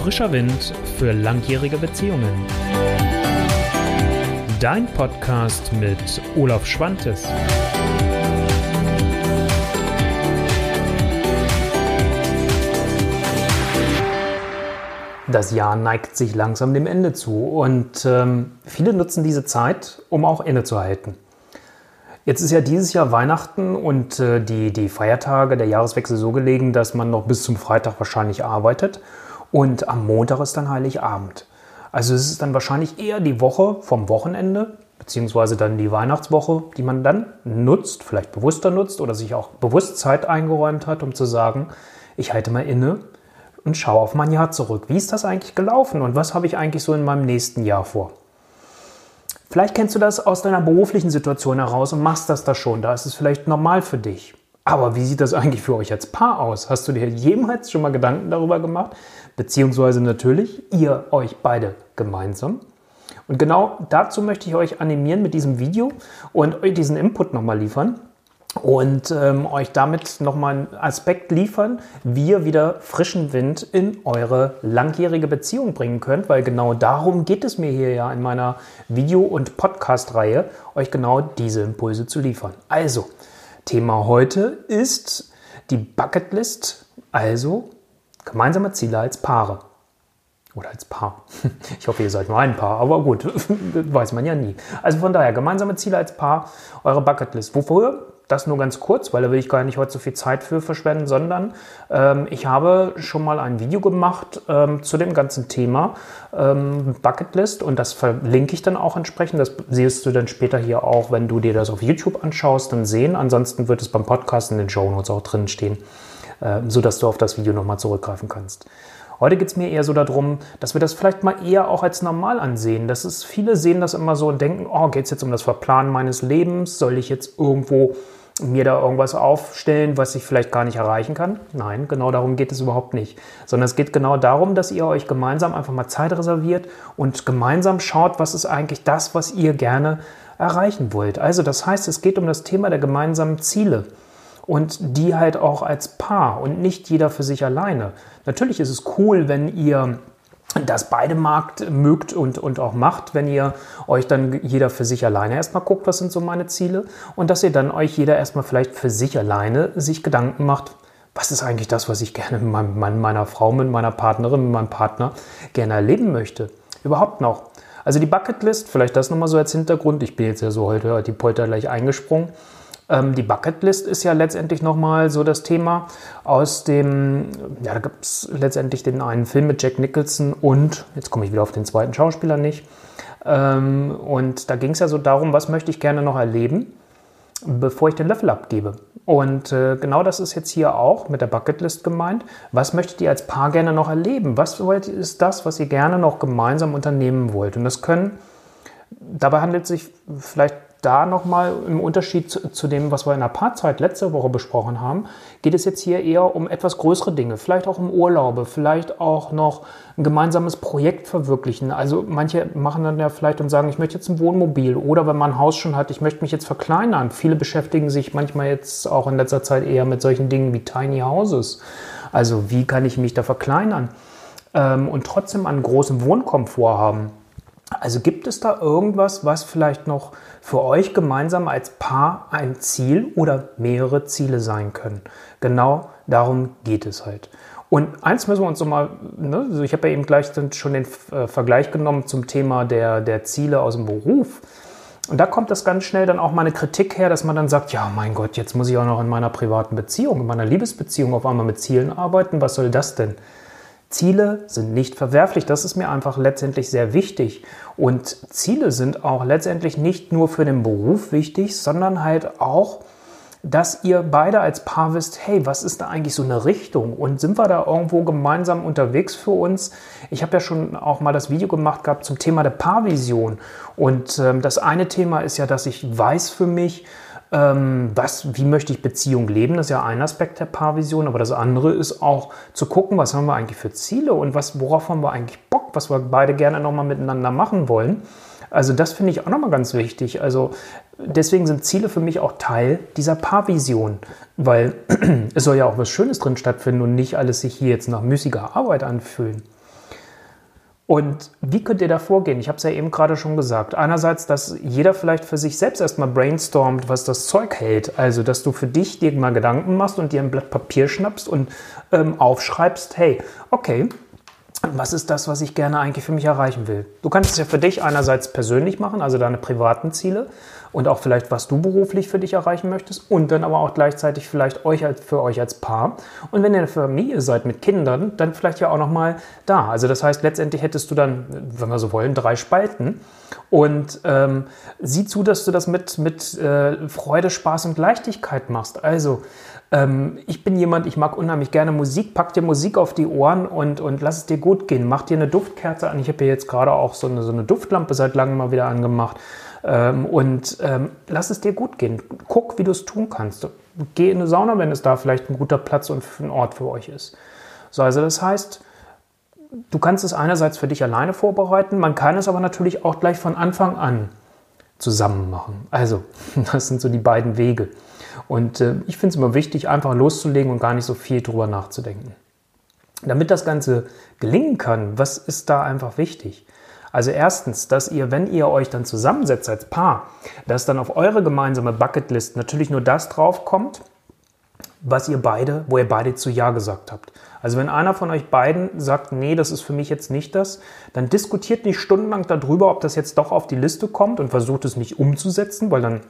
Frischer Wind für langjährige Beziehungen. Dein Podcast mit Olaf Schwantes. Das Jahr neigt sich langsam dem Ende zu und ähm, viele nutzen diese Zeit, um auch innezuhalten. Jetzt ist ja dieses Jahr Weihnachten und äh, die, die Feiertage, der Jahreswechsel so gelegen, dass man noch bis zum Freitag wahrscheinlich arbeitet und am Montag ist dann Heiligabend. Also es ist dann wahrscheinlich eher die Woche vom Wochenende, beziehungsweise dann die Weihnachtswoche, die man dann nutzt, vielleicht bewusster nutzt oder sich auch bewusst Zeit eingeräumt hat, um zu sagen, ich halte mal inne und schaue auf mein Jahr zurück. Wie ist das eigentlich gelaufen und was habe ich eigentlich so in meinem nächsten Jahr vor? Vielleicht kennst du das aus deiner beruflichen Situation heraus und machst das da schon. Da ist es vielleicht normal für dich. Aber wie sieht das eigentlich für euch als Paar aus? Hast du dir jemals schon mal Gedanken darüber gemacht? Beziehungsweise natürlich ihr euch beide gemeinsam. Und genau dazu möchte ich euch animieren mit diesem Video und euch diesen Input nochmal liefern und ähm, euch damit nochmal einen Aspekt liefern, wie ihr wieder frischen Wind in eure langjährige Beziehung bringen könnt, weil genau darum geht es mir hier ja in meiner Video- und Podcast-Reihe, euch genau diese Impulse zu liefern. Also, Thema heute ist die Bucketlist, also gemeinsame Ziele als Paare. Oder als Paar. Ich hoffe, ihr seid nur ein Paar, aber gut, weiß man ja nie. Also von daher, gemeinsame Ziele als Paar, eure Bucketlist. Wofür? Das nur ganz kurz, weil da will ich gar nicht heute so viel Zeit für verschwenden, sondern ähm, ich habe schon mal ein Video gemacht ähm, zu dem ganzen Thema ähm, Bucketlist und das verlinke ich dann auch entsprechend. Das siehst du dann später hier auch, wenn du dir das auf YouTube anschaust, dann sehen. Ansonsten wird es beim Podcast in den Show Notes auch drin stehen, äh, sodass du auf das Video nochmal zurückgreifen kannst. Heute geht es mir eher so darum, dass wir das vielleicht mal eher auch als normal ansehen. Das ist, viele sehen das immer so und denken, oh, geht es jetzt um das Verplanen meines Lebens? Soll ich jetzt irgendwo mir da irgendwas aufstellen, was ich vielleicht gar nicht erreichen kann? Nein, genau darum geht es überhaupt nicht. Sondern es geht genau darum, dass ihr euch gemeinsam einfach mal Zeit reserviert und gemeinsam schaut, was ist eigentlich das, was ihr gerne erreichen wollt. Also das heißt, es geht um das Thema der gemeinsamen Ziele und die halt auch als Paar und nicht jeder für sich alleine. Natürlich ist es cool, wenn ihr das beide Markt mögt und, und auch macht, wenn ihr euch dann jeder für sich alleine erstmal guckt, was sind so meine Ziele und dass ihr dann euch jeder erstmal vielleicht für sich alleine sich Gedanken macht, was ist eigentlich das, was ich gerne mit meinem, meiner Frau, mit meiner Partnerin, mit meinem Partner gerne erleben möchte. Überhaupt noch. Also die Bucketlist, vielleicht das nochmal so als Hintergrund. Ich bin jetzt ja so heute die Polter gleich eingesprungen. Ähm, die Bucketlist ist ja letztendlich nochmal so das Thema aus dem, ja, da gibt es letztendlich den einen Film mit Jack Nicholson und, jetzt komme ich wieder auf den zweiten Schauspieler nicht, ähm, und da ging es ja so darum, was möchte ich gerne noch erleben, bevor ich den Löffel abgebe. Und äh, genau das ist jetzt hier auch mit der Bucketlist gemeint. Was möchtet ihr als Paar gerne noch erleben? Was ist das, was ihr gerne noch gemeinsam unternehmen wollt? Und das können, dabei handelt es sich vielleicht da nochmal im Unterschied zu, zu, dem, was wir in der Paarzeit letzte Woche besprochen haben, geht es jetzt hier eher um etwas größere Dinge, vielleicht auch um Urlaube, vielleicht auch noch ein gemeinsames Projekt verwirklichen. Also manche machen dann ja vielleicht und sagen, ich möchte jetzt ein Wohnmobil oder wenn man ein Haus schon hat, ich möchte mich jetzt verkleinern. Viele beschäftigen sich manchmal jetzt auch in letzter Zeit eher mit solchen Dingen wie Tiny Houses. Also wie kann ich mich da verkleinern ähm, und trotzdem einen großen Wohnkomfort haben. Also gibt es da irgendwas, was vielleicht noch für euch gemeinsam als Paar ein Ziel oder mehrere Ziele sein können? Genau darum geht es halt. Und eins müssen wir uns nochmal, ne, also ich habe ja eben gleich schon den äh, Vergleich genommen zum Thema der, der Ziele aus dem Beruf. Und da kommt das ganz schnell dann auch mal eine Kritik her, dass man dann sagt, ja, mein Gott, jetzt muss ich auch noch in meiner privaten Beziehung, in meiner Liebesbeziehung auf einmal mit Zielen arbeiten. Was soll das denn? Ziele sind nicht verwerflich, das ist mir einfach letztendlich sehr wichtig. Und Ziele sind auch letztendlich nicht nur für den Beruf wichtig, sondern halt auch, dass ihr beide als Paar wisst, hey, was ist da eigentlich so eine Richtung? Und sind wir da irgendwo gemeinsam unterwegs für uns? Ich habe ja schon auch mal das Video gemacht gehabt zum Thema der Paarvision. Und ähm, das eine Thema ist ja, dass ich weiß für mich, ähm, was, wie möchte ich Beziehung leben? Das ist ja ein Aspekt der Paarvision, aber das andere ist auch zu gucken, was haben wir eigentlich für Ziele und was, worauf haben wir eigentlich Bock, was wir beide gerne nochmal miteinander machen wollen. Also das finde ich auch nochmal ganz wichtig. Also deswegen sind Ziele für mich auch Teil dieser Paarvision, weil es soll ja auch was Schönes drin stattfinden und nicht alles sich hier jetzt nach müßiger Arbeit anfühlen. Und wie könnt ihr da vorgehen? Ich habe es ja eben gerade schon gesagt. Einerseits, dass jeder vielleicht für sich selbst erstmal brainstormt, was das Zeug hält. Also, dass du für dich dir mal Gedanken machst und dir ein Blatt Papier schnappst und ähm, aufschreibst, hey, okay, was ist das, was ich gerne eigentlich für mich erreichen will? Du kannst es ja für dich einerseits persönlich machen, also deine privaten Ziele und auch vielleicht, was du beruflich für dich erreichen möchtest und dann aber auch gleichzeitig vielleicht euch als, für euch als Paar. Und wenn ihr eine Familie seid mit Kindern, dann vielleicht ja auch nochmal da. Also das heißt, letztendlich hättest du dann, wenn wir so wollen, drei Spalten und ähm, sieh zu, dass du das mit, mit äh, Freude, Spaß und Leichtigkeit machst. Also ähm, ich bin jemand, ich mag unheimlich gerne Musik. Pack dir Musik auf die Ohren und, und lass es dir gut gehen. Mach dir eine Duftkerze an. Ich habe hier jetzt gerade auch so eine, so eine Duftlampe seit langem mal wieder angemacht. Ähm, und ähm, lass es dir gut gehen. Guck, wie du es tun kannst. Geh in eine Sauna, wenn es da vielleicht ein guter Platz und ein Ort für euch ist. So, also das heißt, du kannst es einerseits für dich alleine vorbereiten, man kann es aber natürlich auch gleich von Anfang an zusammen machen. Also, das sind so die beiden Wege. Und äh, ich finde es immer wichtig, einfach loszulegen und gar nicht so viel drüber nachzudenken. Damit das Ganze gelingen kann, was ist da einfach wichtig? Also erstens, dass ihr, wenn ihr euch dann zusammensetzt als Paar, dass dann auf eure gemeinsame Bucketlist natürlich nur das draufkommt, was ihr beide, wo ihr beide zu Ja gesagt habt. Also wenn einer von euch beiden sagt, nee, das ist für mich jetzt nicht das, dann diskutiert nicht stundenlang darüber, ob das jetzt doch auf die Liste kommt und versucht es nicht umzusetzen, weil dann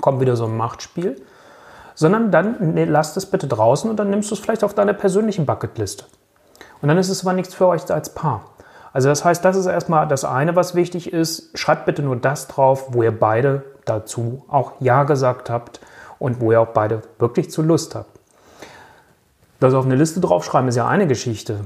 kommt wieder so ein Machtspiel, sondern dann nee, lasst es bitte draußen und dann nimmst du es vielleicht auf deiner persönlichen Bucketliste. Und dann ist es aber nichts für euch als Paar. Also das heißt, das ist erstmal das eine, was wichtig ist. Schreibt bitte nur das drauf, wo ihr beide dazu auch Ja gesagt habt und wo ihr auch beide wirklich zu Lust habt. Das auf eine Liste draufschreiben ist ja eine Geschichte.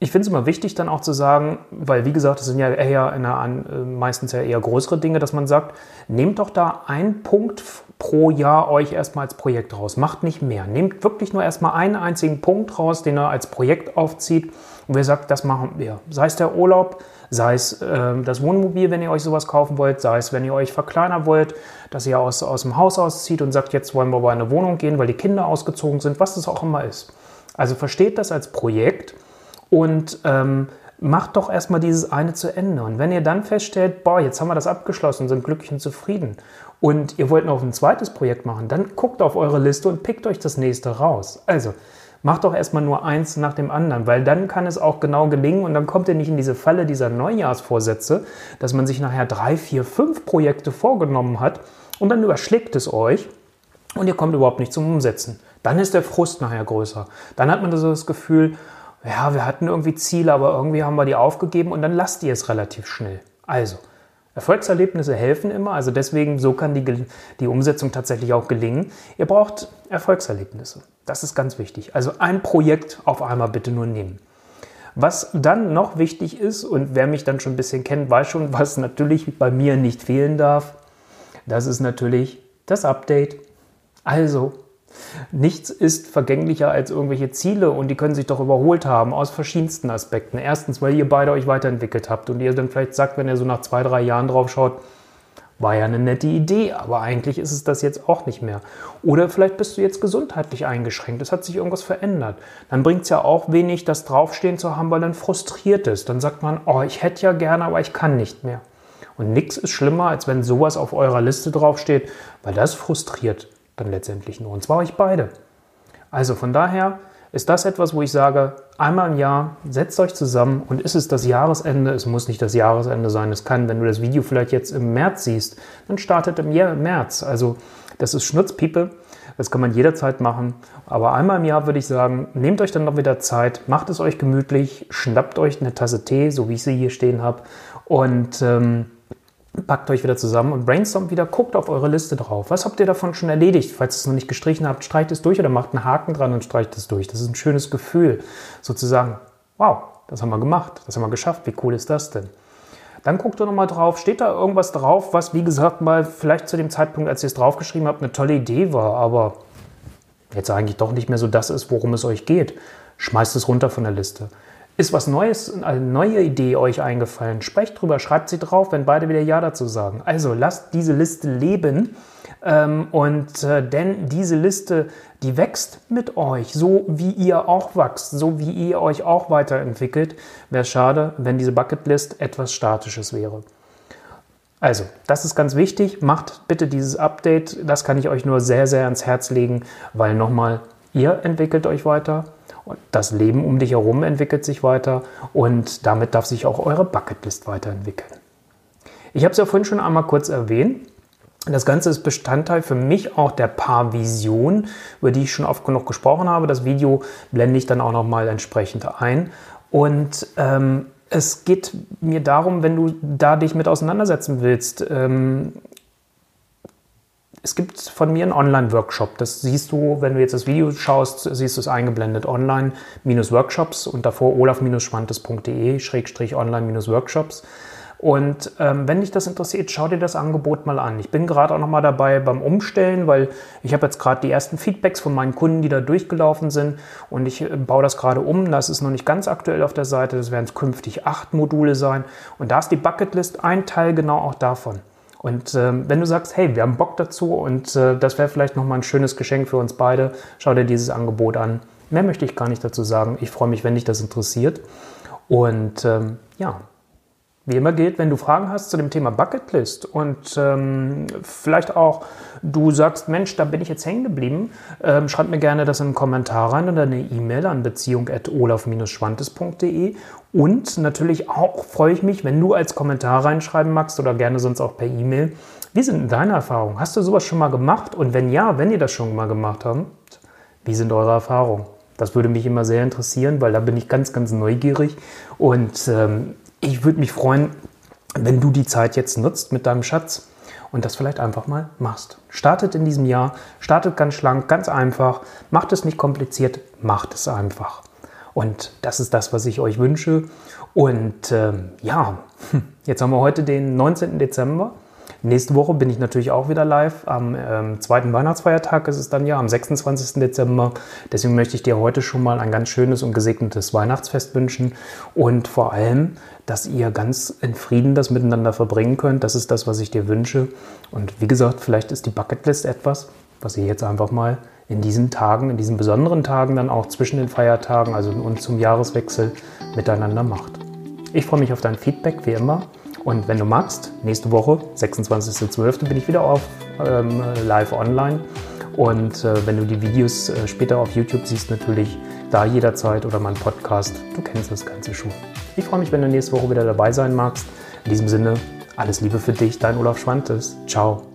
Ich finde es immer wichtig, dann auch zu sagen, weil wie gesagt, das sind ja eher einer, äh, meistens ja eher größere Dinge, dass man sagt, nehmt doch da einen Punkt pro Jahr euch erstmal als Projekt raus. Macht nicht mehr. Nehmt wirklich nur erstmal einen einzigen Punkt raus, den ihr als Projekt aufzieht und wer sagt, das machen wir. Sei es der Urlaub, sei es äh, das Wohnmobil, wenn ihr euch sowas kaufen wollt, sei es, wenn ihr euch verkleinern wollt, dass ihr aus, aus dem Haus auszieht und sagt, jetzt wollen wir bei eine Wohnung gehen, weil die Kinder ausgezogen sind, was das auch immer ist. Also versteht das als Projekt und ähm, macht doch erstmal dieses eine zu Ende. Und wenn ihr dann feststellt, boah, jetzt haben wir das abgeschlossen, sind glücklich und zufrieden und ihr wollt noch ein zweites Projekt machen, dann guckt auf eure Liste und pickt euch das nächste raus. Also macht doch erstmal nur eins nach dem anderen, weil dann kann es auch genau gelingen und dann kommt ihr nicht in diese Falle dieser Neujahrsvorsätze, dass man sich nachher drei, vier, fünf Projekte vorgenommen hat und dann überschlägt es euch und ihr kommt überhaupt nicht zum Umsetzen. Dann ist der Frust nachher größer. Dann hat man so das Gefühl, ja, wir hatten irgendwie Ziele, aber irgendwie haben wir die aufgegeben und dann lasst ihr es relativ schnell. Also, Erfolgserlebnisse helfen immer, also deswegen, so kann die, die Umsetzung tatsächlich auch gelingen. Ihr braucht Erfolgserlebnisse. Das ist ganz wichtig. Also ein Projekt auf einmal bitte nur nehmen. Was dann noch wichtig ist, und wer mich dann schon ein bisschen kennt, weiß schon, was natürlich bei mir nicht fehlen darf, das ist natürlich das Update. Also Nichts ist vergänglicher als irgendwelche Ziele und die können sich doch überholt haben aus verschiedensten Aspekten. Erstens, weil ihr beide euch weiterentwickelt habt und ihr dann vielleicht sagt, wenn ihr so nach zwei, drei Jahren drauf schaut, war ja eine nette Idee, aber eigentlich ist es das jetzt auch nicht mehr. Oder vielleicht bist du jetzt gesundheitlich eingeschränkt, es hat sich irgendwas verändert. Dann bringt es ja auch wenig, das Draufstehen zu haben, weil dann frustriert ist. Dann sagt man, oh, ich hätte ja gerne, aber ich kann nicht mehr. Und nichts ist schlimmer, als wenn sowas auf eurer Liste draufsteht, weil das frustriert dann letztendlich nur. Und zwar euch beide. Also von daher ist das etwas, wo ich sage, einmal im Jahr setzt euch zusammen und ist es das Jahresende, es muss nicht das Jahresende sein, es kann, wenn du das Video vielleicht jetzt im März siehst, dann startet im März. Also das ist Schnutzpiepe, das kann man jederzeit machen, aber einmal im Jahr würde ich sagen, nehmt euch dann noch wieder Zeit, macht es euch gemütlich, schnappt euch eine Tasse Tee, so wie ich sie hier stehen habe und ähm, packt euch wieder zusammen und brainstormt wieder, guckt auf eure Liste drauf. Was habt ihr davon schon erledigt? Falls ihr es noch nicht gestrichen habt, streicht es durch oder macht einen Haken dran und streicht es durch. Das ist ein schönes Gefühl, sozusagen, wow, das haben wir gemacht, das haben wir geschafft, wie cool ist das denn? Dann guckt ihr nochmal drauf, steht da irgendwas drauf, was, wie gesagt, mal vielleicht zu dem Zeitpunkt, als ihr es draufgeschrieben habt, eine tolle Idee war, aber jetzt eigentlich doch nicht mehr so das ist, worum es euch geht. Schmeißt es runter von der Liste. Ist was Neues, eine neue Idee euch eingefallen? Sprecht drüber, schreibt sie drauf, wenn beide wieder Ja dazu sagen. Also lasst diese Liste leben. Ähm, und äh, denn diese Liste, die wächst mit euch, so wie ihr auch wächst, so wie ihr euch auch weiterentwickelt. Wäre schade, wenn diese Bucketlist etwas Statisches wäre. Also, das ist ganz wichtig. Macht bitte dieses Update. Das kann ich euch nur sehr, sehr ans Herz legen, weil nochmal, ihr entwickelt euch weiter. Das Leben um dich herum entwickelt sich weiter und damit darf sich auch eure Bucketlist weiterentwickeln. Ich habe es ja vorhin schon einmal kurz erwähnt. Das Ganze ist Bestandteil für mich auch der Paarvision, über die ich schon oft genug gesprochen habe. Das Video blende ich dann auch nochmal entsprechend ein. Und ähm, es geht mir darum, wenn du da dich mit auseinandersetzen willst. Ähm, es gibt von mir einen Online-Workshop. Das siehst du, wenn du jetzt das Video schaust, siehst du es eingeblendet. Online-Workshops und davor olaf-schwantes.de-online-workshops. Und ähm, wenn dich das interessiert, schau dir das Angebot mal an. Ich bin gerade auch noch mal dabei beim Umstellen, weil ich habe jetzt gerade die ersten Feedbacks von meinen Kunden, die da durchgelaufen sind und ich äh, baue das gerade um. Das ist noch nicht ganz aktuell auf der Seite. Das werden künftig acht Module sein. Und da ist die Bucketlist ein Teil genau auch davon. Und ähm, wenn du sagst, hey, wir haben Bock dazu und äh, das wäre vielleicht nochmal ein schönes Geschenk für uns beide, schau dir dieses Angebot an. Mehr möchte ich gar nicht dazu sagen. Ich freue mich, wenn dich das interessiert. Und ähm, ja, wie immer gilt, wenn du Fragen hast zu dem Thema Bucketlist und ähm, vielleicht auch du sagst, Mensch, da bin ich jetzt hängen geblieben, ähm, schreib mir gerne das in einen Kommentar rein oder eine E-Mail an beziehung.olaf-schwantes.de und natürlich auch freue ich mich, wenn du als Kommentar reinschreiben magst oder gerne sonst auch per E-Mail. Wie sind deine Erfahrungen? Hast du sowas schon mal gemacht? Und wenn ja, wenn ihr das schon mal gemacht habt, wie sind eure Erfahrungen? Das würde mich immer sehr interessieren, weil da bin ich ganz, ganz neugierig und ähm, ich würde mich freuen, wenn du die Zeit jetzt nutzt mit deinem Schatz und das vielleicht einfach mal machst. Startet in diesem Jahr, startet ganz schlank, ganz einfach, macht es nicht kompliziert, macht es einfach. Und das ist das, was ich euch wünsche. Und ähm, ja, jetzt haben wir heute den 19. Dezember. Nächste Woche bin ich natürlich auch wieder live. Am ähm, zweiten Weihnachtsfeiertag ist es dann ja, am 26. Dezember. Deswegen möchte ich dir heute schon mal ein ganz schönes und gesegnetes Weihnachtsfest wünschen und vor allem, dass ihr ganz in Frieden das miteinander verbringen könnt. Das ist das, was ich dir wünsche. Und wie gesagt, vielleicht ist die Bucketlist etwas, was ihr jetzt einfach mal in diesen Tagen, in diesen besonderen Tagen dann auch zwischen den Feiertagen, also und zum Jahreswechsel miteinander macht. Ich freue mich auf dein Feedback, wie immer. Und wenn du magst, nächste Woche, 26.12., bin ich wieder auf ähm, live online. Und äh, wenn du die Videos äh, später auf YouTube siehst, natürlich da jederzeit oder mein Podcast. Du kennst das Ganze schon. Ich freue mich, wenn du nächste Woche wieder dabei sein magst. In diesem Sinne, alles Liebe für dich, dein Olaf Schwantes. Ciao.